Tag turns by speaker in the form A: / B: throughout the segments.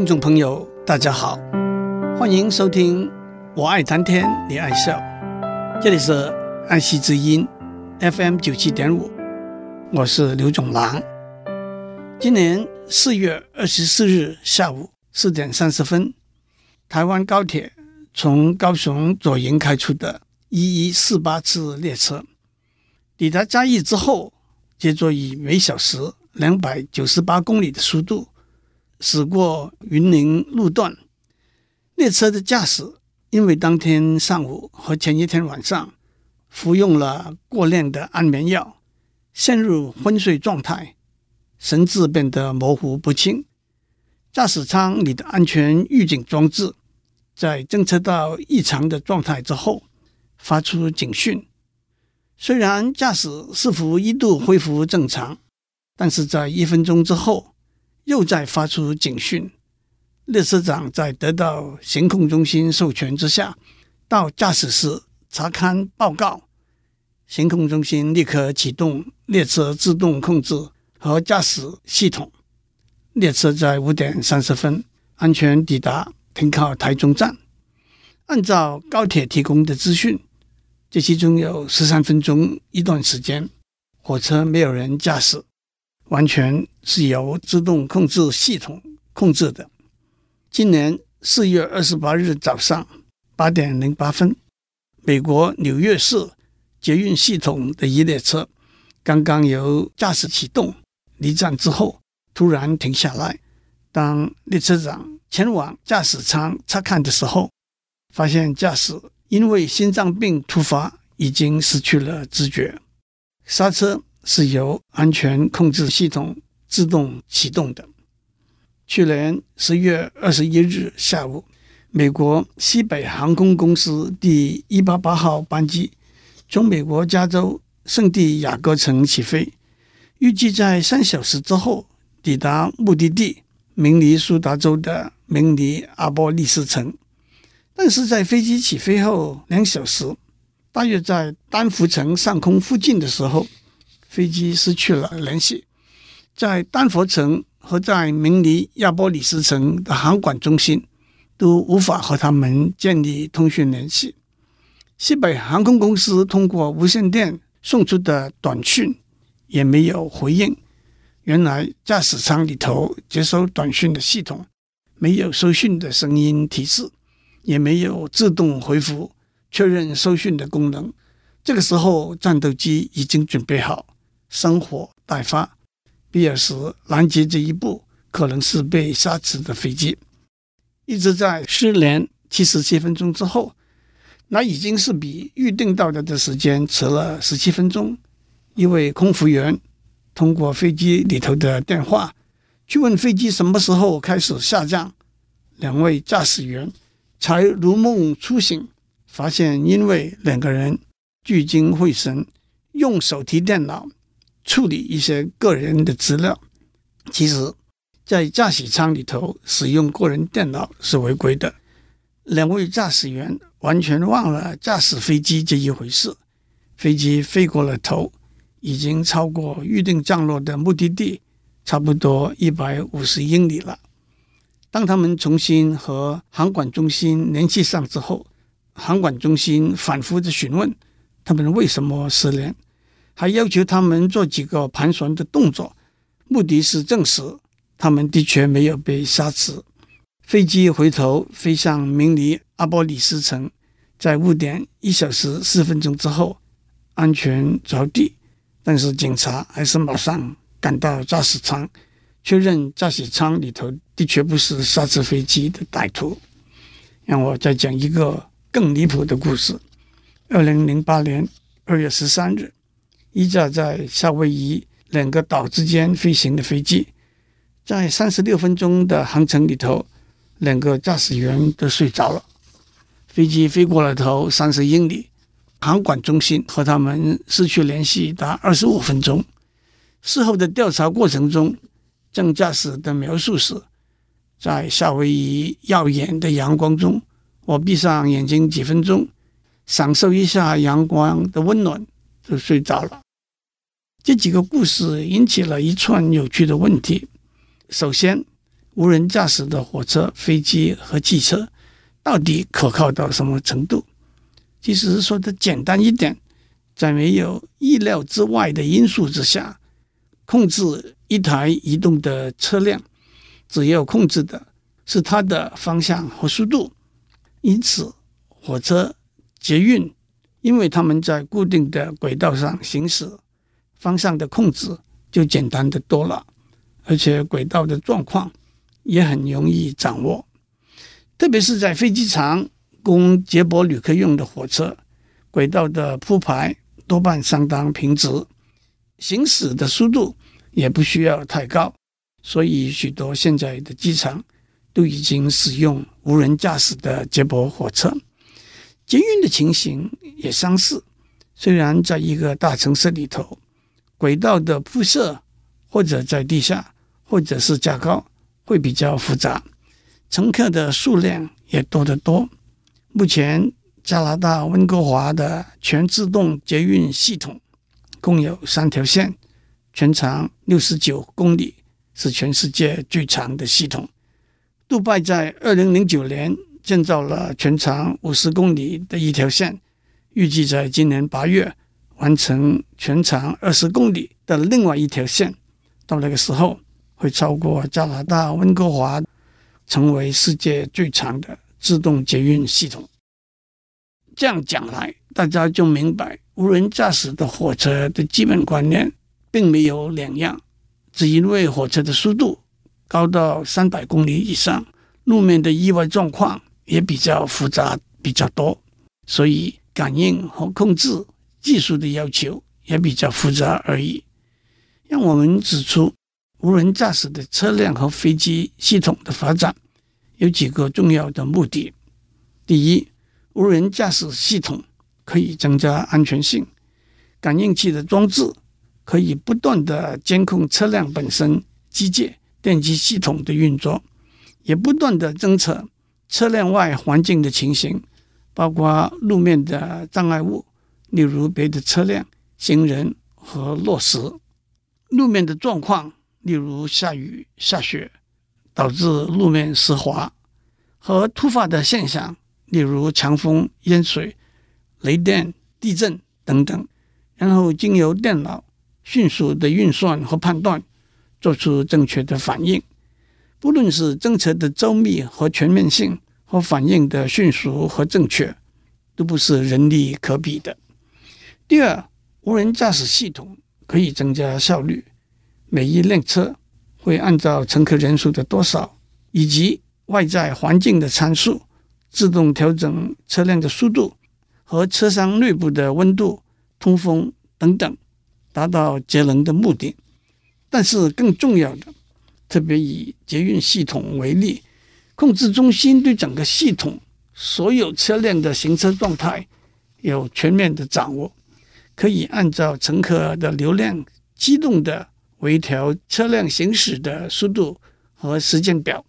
A: 听众朋友，大家好，欢迎收听《我爱谈天，你爱笑》，这里是爱惜之音 FM 九七点五，我是刘总郎。今年四月二十四日下午四点三十分，台湾高铁从高雄左营开出的一一四八次列车抵达嘉义之后，接着以每小时两百九十八公里的速度。驶过云林路段，列车的驾驶因为当天上午和前一天晚上服用了过量的安眠药，陷入昏睡状态，神志变得模糊不清。驾驶舱里的安全预警装置在侦测到异常的状态之后，发出警讯。虽然驾驶似乎一度恢复正常，但是在一分钟之后。又在发出警讯，列车长在得到行控中心授权之下，到驾驶室查看报告。行控中心立刻启动列车自动控制和驾驶系统，列车在五点三十分安全抵达停靠台中站。按照高铁提供的资讯，这其中有十三分钟一段时间，火车没有人驾驶。完全是由自动控制系统控制的。今年四月二十八日早上八点零八分，美国纽约市捷运系统的一列车刚刚由驾驶启动离站之后，突然停下来。当列车长前往驾驶舱查看的时候，发现驾驶因为心脏病突发，已经失去了知觉，刹车。是由安全控制系统自动启动的。去年十月二十一日下午，美国西北航空公司第一八八号班机从美国加州圣地亚哥城起飞，预计在三小时之后抵达目的地明尼苏达州的明尼阿波利斯城。但是在飞机起飞后两小时，大约在丹佛城上空附近的时候，飞机失去了联系，在丹佛城和在明尼亚波里斯城的航管中心都无法和他们建立通讯联系。西北航空公司通过无线电送出的短讯也没有回应。原来驾驶舱里头接收短讯的系统没有收讯的声音提示，也没有自动回复确认收讯的功能。这个时候，战斗机已经准备好。生火待发，比尔时拦截这一步可能是被杀死的飞机。一直在失联七十七分钟之后，那已经是比预定到达的时间迟了十七分钟。一位空服员通过飞机里头的电话去问飞机什么时候开始下降，两位驾驶员才如梦初醒，发现因为两个人聚精会神用手提电脑。处理一些个人的资料，其实，在驾驶舱里头使用个人电脑是违规的。两位驾驶员完全忘了驾驶飞机这一回事。飞机飞过了头，已经超过预定降落的目的地，差不多一百五十英里了。当他们重新和航管中心联系上之后，航管中心反复的询问他们为什么失联。还要求他们做几个盘旋的动作，目的是证实他们的确没有被杀死。飞机回头飞向明尼阿波里斯城，在误点一小时四分钟之后安全着地，但是警察还是马上赶到驾驶舱，确认驾驶舱里头的确不是杀死飞机的歹徒。让我再讲一个更离谱的故事：二零零八年二月十三日。一架在夏威夷两个岛之间飞行的飞机，在三十六分钟的航程里头，两个驾驶员都睡着了。飞机飞过了头三十英里，航管中心和他们失去联系达二十五分钟。事后的调查过程中，正驾驶的描述是：在夏威夷耀眼的阳光中，我闭上眼睛几分钟，享受一下阳光的温暖。就睡着了。这几个故事引起了一串有趣的问题。首先，无人驾驶的火车、飞机和汽车到底可靠到什么程度？其实说的简单一点，在没有意料之外的因素之下，控制一台移动的车辆，只要控制的是它的方向和速度。因此，火车、捷运，因为他们在固定的轨道上行驶，方向的控制就简单的多了，而且轨道的状况。也很容易掌握，特别是在飞机场供接驳旅客用的火车，轨道的铺排多半相当平直，行驶的速度也不需要太高，所以许多现在的机场都已经使用无人驾驶的接驳火车。捷运的情形也相似，虽然在一个大城市里头，轨道的铺设或者在地下，或者是架高。会比较复杂，乘客的数量也多得多。目前加拿大温哥华的全自动捷运系统共有三条线，全长六十九公里，是全世界最长的系统。杜拜在二零零九年建造了全长五十公里的一条线，预计在今年八月完成全长二十公里的另外一条线。到那个时候，会超过加拿大温哥华，成为世界最长的自动捷运系统。这样讲来，大家就明白无人驾驶的火车的基本观念并没有两样，只因为火车的速度高到三百公里以上，路面的意外状况也比较复杂比较多，所以感应和控制技术的要求也比较复杂而已。让我们指出。无人驾驶的车辆和飞机系统的发展有几个重要的目的：第一，无人驾驶系统可以增加安全性，感应器的装置可以不断地监控车辆本身机械、电机系统的运作，也不断地侦测车辆外环境的情形，包括路面的障碍物，例如别的车辆、行人和落石，路面的状况。例如下雨、下雪，导致路面湿滑，和突发的现象，例如强风、淹水、雷电、地震等等，然后经由电脑迅速的运算和判断，做出正确的反应。不论是政策的周密和全面性，和反应的迅速和正确，都不是人力可比的。第二，无人驾驶系统可以增加效率。每一辆车会按照乘客人数的多少以及外在环境的参数，自动调整车辆的速度和车厢内部的温度、通风等等，达到节能的目的。但是更重要的，特别以捷运系统为例，控制中心对整个系统所有车辆的行车状态有全面的掌握，可以按照乘客的流量机动的。微调车辆行驶的速度和时间表，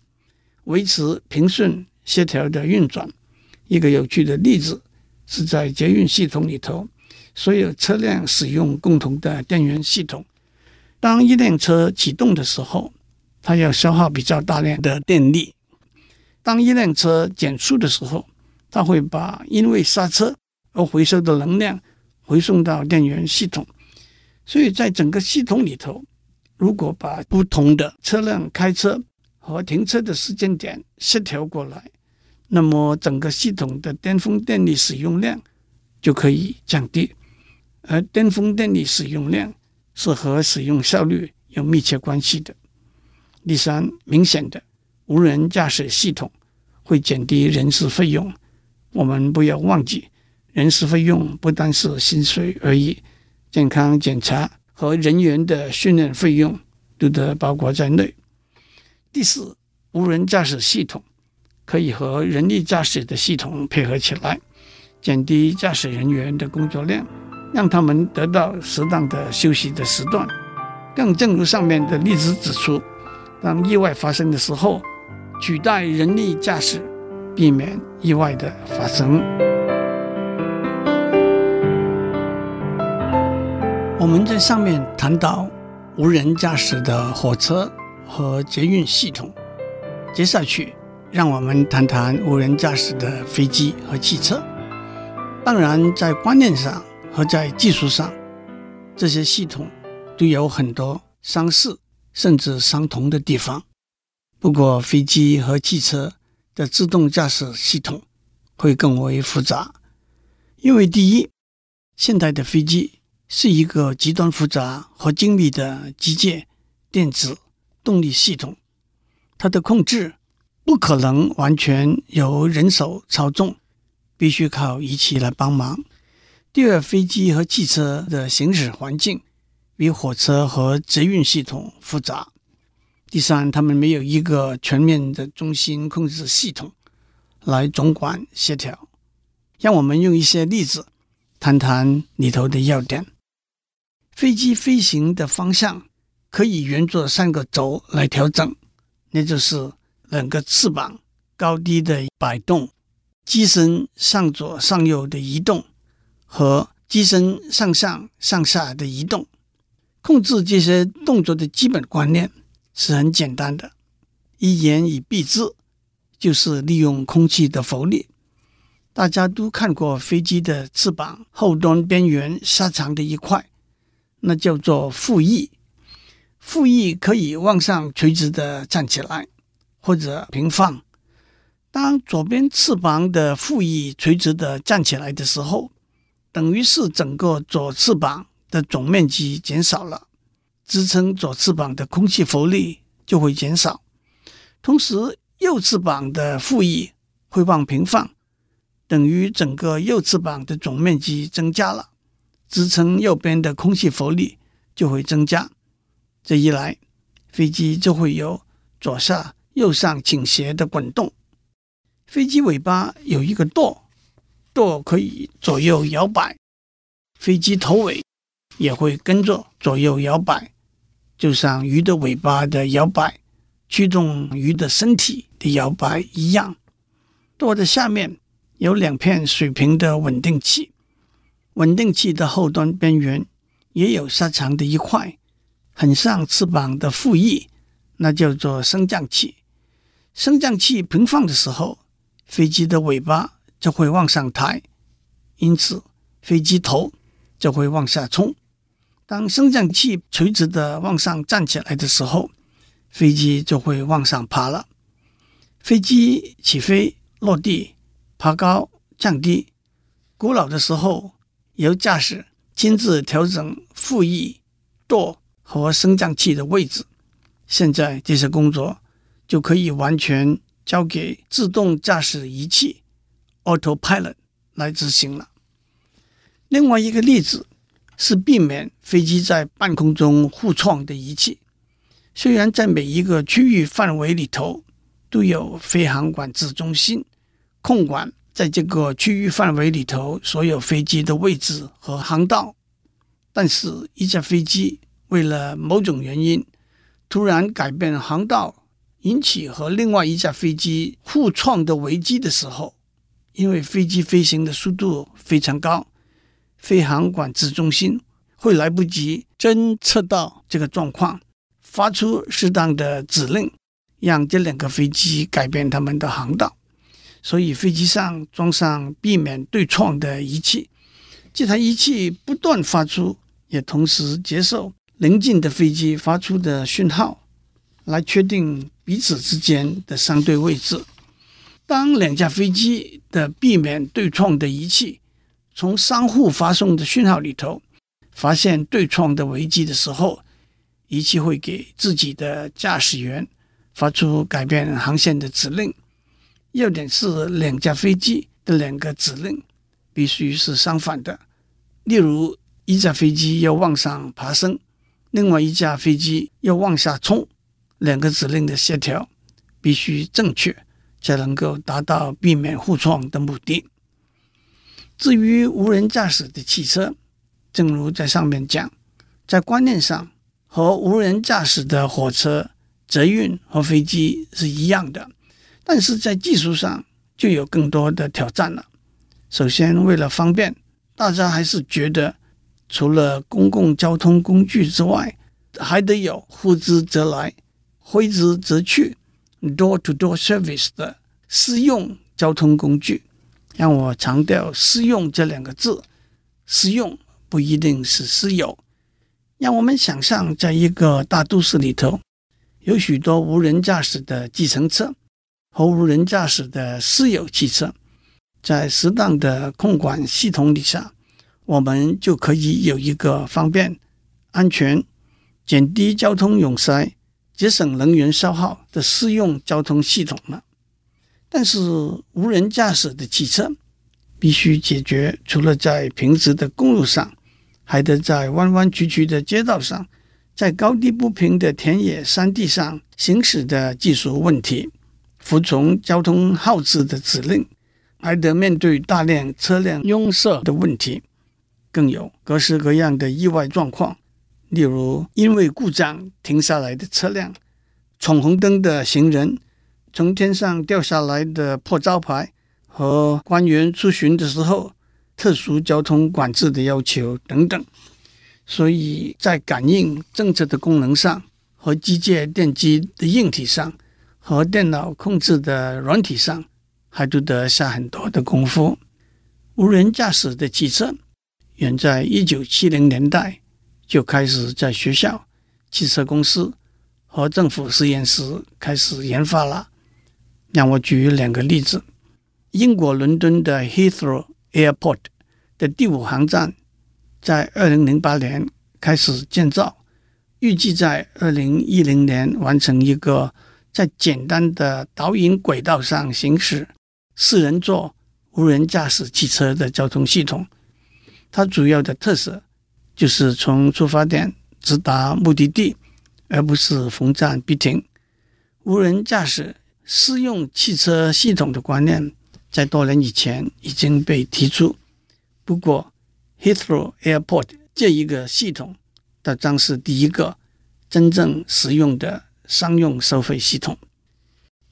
A: 维持平顺协调的运转。一个有趣的例子是在捷运系统里头，所有车辆使用共同的电源系统。当一辆车启动的时候，它要消耗比较大量的电力；当一辆车减速的时候，它会把因为刹车而回收的能量回送到电源系统。所以在整个系统里头。如果把不同的车辆开车和停车的时间点协调过来，那么整个系统的巅峰电力使用量就可以降低。而巅峰电力使用量是和使用效率有密切关系的。第三，明显的无人驾驶系统会减低人事费用。我们不要忘记，人事费用不单是薪水而已，健康检查。和人员的训练费用都得包括在内。第四，无人驾驶系统可以和人力驾驶的系统配合起来，减低驾驶人员的工作量，让他们得到适当的休息的时段。更正如上面的例子指出，当意外发生的时候，取代人力驾驶，避免意外的发生。我们在上面谈到无人驾驶的火车和捷运系统，接下去，让我们谈谈无人驾驶的飞机和汽车。当然，在观念上和在技术上，这些系统都有很多相似甚至相同的地方。不过，飞机和汽车的自动驾驶系统会更为复杂，因为第一，现代的飞机是一个极端复杂和精密的机械、电子、动力系统。它的控制不可能完全由人手操纵，必须靠仪器来帮忙。第二，飞机和汽车的行驶环境比火车和捷运系统复杂。第三，他们没有一个全面的中心控制系统来总管协调。让我们用一些例子谈谈里头的要点。飞机飞行的方向可以沿着三个轴来调整。那就是两个翅膀高低的摆动，机身上左上右的移动和机身上上上下的移动。控制这些动作的基本观念是很简单的，一言以蔽之，就是利用空气的浮力。大家都看过飞机的翅膀后端边缘狭长的一块，那叫做副翼。副翼可以往上垂直的站起来，或者平放。当左边翅膀的副翼垂直的站起来的时候，等于是整个左翅膀的总面积减少了，支撑左翅膀的空气浮力就会减少。同时，右翅膀的副翼会往平放，等于整个右翅膀的总面积增加了，支撑右边的空气浮力就会增加。这一来，飞机就会有左下、右上倾斜的滚动。飞机尾巴有一个舵，舵可以左右摇摆。飞机头尾也会跟着左右摇摆，就像鱼的尾巴的摇摆，驱动鱼的身体的摇摆一样。舵的下面有两片水平的稳定器，稳定器的后端边缘也有狭长的一块。很像翅膀的副翼，那叫做升降器。升降器平放的时候，飞机的尾巴就会往上抬，因此飞机头就会往下冲。当升降器垂直的往上站起来的时候，飞机就会往上爬了。飞机起飞、落地、爬高、降低，古老的时候由驾驶亲自调整副翼、舵。和升降器的位置，现在这些工作就可以完全交给自动驾驶仪器 （Autopilot） 来执行了。另外一个例子是避免飞机在半空中互撞的仪器。虽然在每一个区域范围里头都有飞航管制中心控管在这个区域范围里头所有飞机的位置和航道，但是一架飞机。为了某种原因，突然改变航道，引起和另外一架飞机互撞的危机的时候，因为飞机飞行的速度非常高，飞航管制中心会来不及侦测到这个状况，发出适当的指令，让这两个飞机改变他们的航道。所以飞机上装上避免对撞的仪器，这台仪器不断发出，也同时接受。邻近的飞机发出的讯号，来确定彼此之间的相对位置。当两架飞机的避免对撞的仪器从商户发送的讯号里头发现对撞的危机的时候，仪器会给自己的驾驶员发出改变航线的指令。要点是两架飞机的两个指令必须是相反的。例如，一架飞机要往上爬升。另外一架飞机要往下冲，两个指令的协调必须正确，才能够达到避免互撞的目的。至于无人驾驶的汽车，正如在上面讲，在观念上和无人驾驶的火车、捷运和飞机是一样的，但是在技术上就有更多的挑战了。首先，为了方便，大家还是觉得。除了公共交通工具之外，还得有呼之则来，挥之则去，door-to-door service 的私用交通工具。让我强调“私用”这两个字，私用不一定是私有。让我们想象，在一个大都市里头，有许多无人驾驶的计程车和无人驾驶的私有汽车，在适当的控管系统底下，我们就可以有一个方便、安全、减低交通拥塞、节省能源消耗的私用交通系统了。但是，无人驾驶的汽车必须解决除了在平直的公路上，还得在弯弯曲曲的街道上，在高低不平的田野山地上行驶的技术问题，服从交通号志的指令，还得面对大量车辆拥塞的问题，更有各式各样的意外状况，例如因为故障停下来的车辆、闯红灯的行人。从天上掉下来的破招牌和官员出巡的时候，特殊交通管制的要求等等，所以在感应政策的功能上，和机械电机的硬体上，和电脑控制的软体上，还都得下很多的功夫。无人驾驶的汽车，远在一九七零年代就开始在学校、汽车公司和政府实验室开始研发了。让我举两个例子：英国伦敦的 Heathrow Airport 的第五航站，在二零零八年开始建造，预计在二零一零年完成一个在简单的导引轨道上行驶、四人座无人驾驶汽车的交通系统。它主要的特色就是从出发点直达目的地，而不是逢站必停。无人驾驶。私用汽车系统的观念在多年以前已经被提出，不过 Heathrow Airport 这一个系统，它将是第一个真正实用的商用收费系统。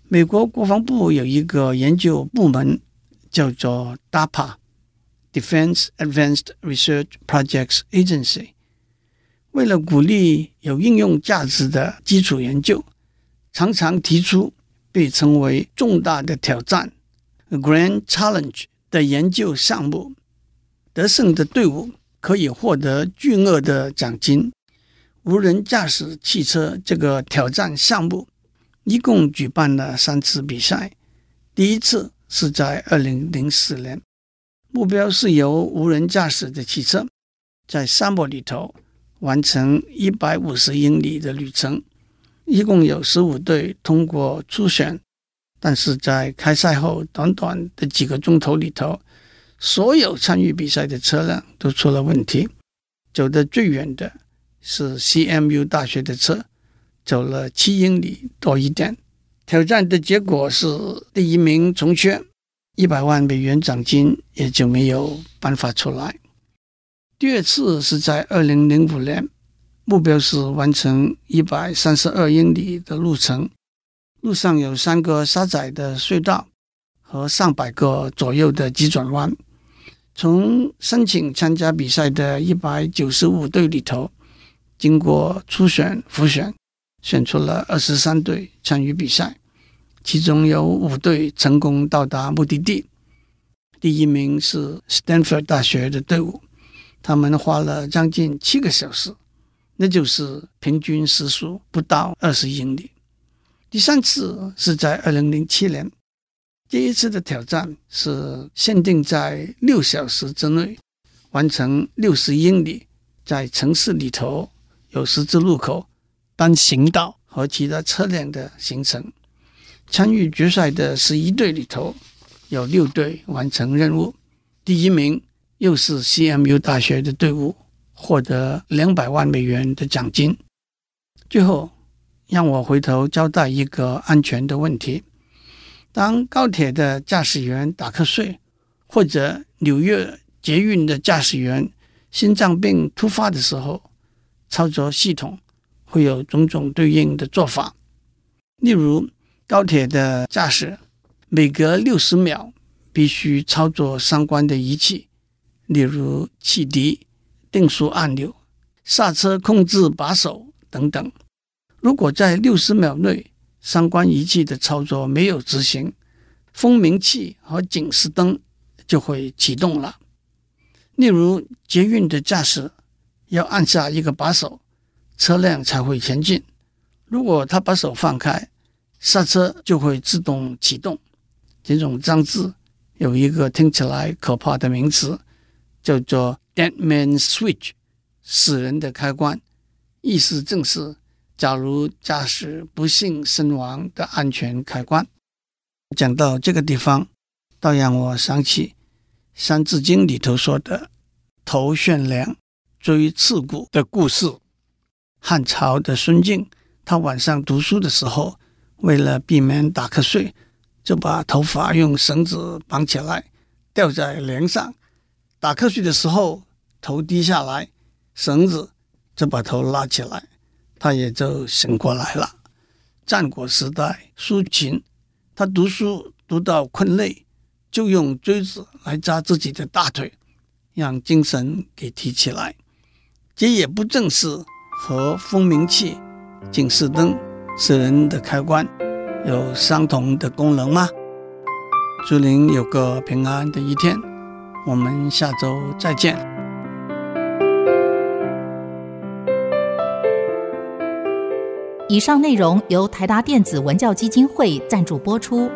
A: 美国国防部有一个研究部门叫做 DAPA Defense Advanced Research Projects Agency），为了鼓励有应用价值的基础研究，常常提出。被称为重大的挑战 （Grand Challenge） 的研究项目，得胜的队伍可以获得巨额的奖金。无人驾驶汽车这个挑战项目一共举办了三次比赛，第一次是在二零零四年，目标是由无人驾驶的汽车在沙漠里头完成一百五十英里的旅程。一共有十五队通过初选，但是在开赛后短短的几个钟头里头，所有参与比赛的车辆都出了问题。走得最远的是 CMU 大学的车，走了七英里多一点。挑战的结果是第一名从缺，一百万美元奖金也就没有办法出来。第二次是在二零零五年。目标是完成一百三十二英里的路程，路上有三个狭窄的隧道和上百个左右的急转弯。从申请参加比赛的一百九十五队里头，经过初选、复选，选出了二十三队参与比赛，其中有五队成功到达目的地。第一名是斯坦福大学的队伍，他们花了将近七个小时。那就是平均时速不到二十英里。第三次是在二零零七年，第一次的挑战是限定在六小时之内完成六十英里，在城市里头有十字路口、单行道和其他车辆的行程。参与决赛的十一队里头，有六队完成任务，第一名又是 CMU 大学的队伍。获得两百万美元的奖金。最后，让我回头交代一个安全的问题：当高铁的驾驶员打瞌睡，或者纽约捷运的驾驶员心脏病突发的时候，操作系统会有种种对应的做法。例如，高铁的驾驶每隔六十秒必须操作相关的仪器，例如汽笛。定速按钮、刹车控制把手等等。如果在六十秒内相关仪器的操作没有执行，蜂鸣器和警示灯就会启动了。例如，捷运的驾驶要按下一个把手，车辆才会前进。如果他把手放开，刹车就会自动启动。这种装置有一个听起来可怕的名词，叫做 “dead man switch”，死人的开关。意思正是，假如驾驶不幸身亡的安全开关。讲到这个地方，倒让我想起。《三字经》里头说的“头悬梁，锥刺股”的故事。汉朝的孙敬，他晚上读书的时候，为了避免打瞌睡，就把头发用绳子绑起来，吊在梁上。打瞌睡的时候，头低下来，绳子就把头拉起来，他也就醒过来了。战国时代，苏秦，他读书读到困累。就用锥子来扎自己的大腿，让精神给提起来。这也不正是和蜂鸣器、警示灯、死人的开关有相同的功能吗？祝您有个平安的一天，我们下周再见。
B: 以上内容由台达电子文教基金会赞助播出。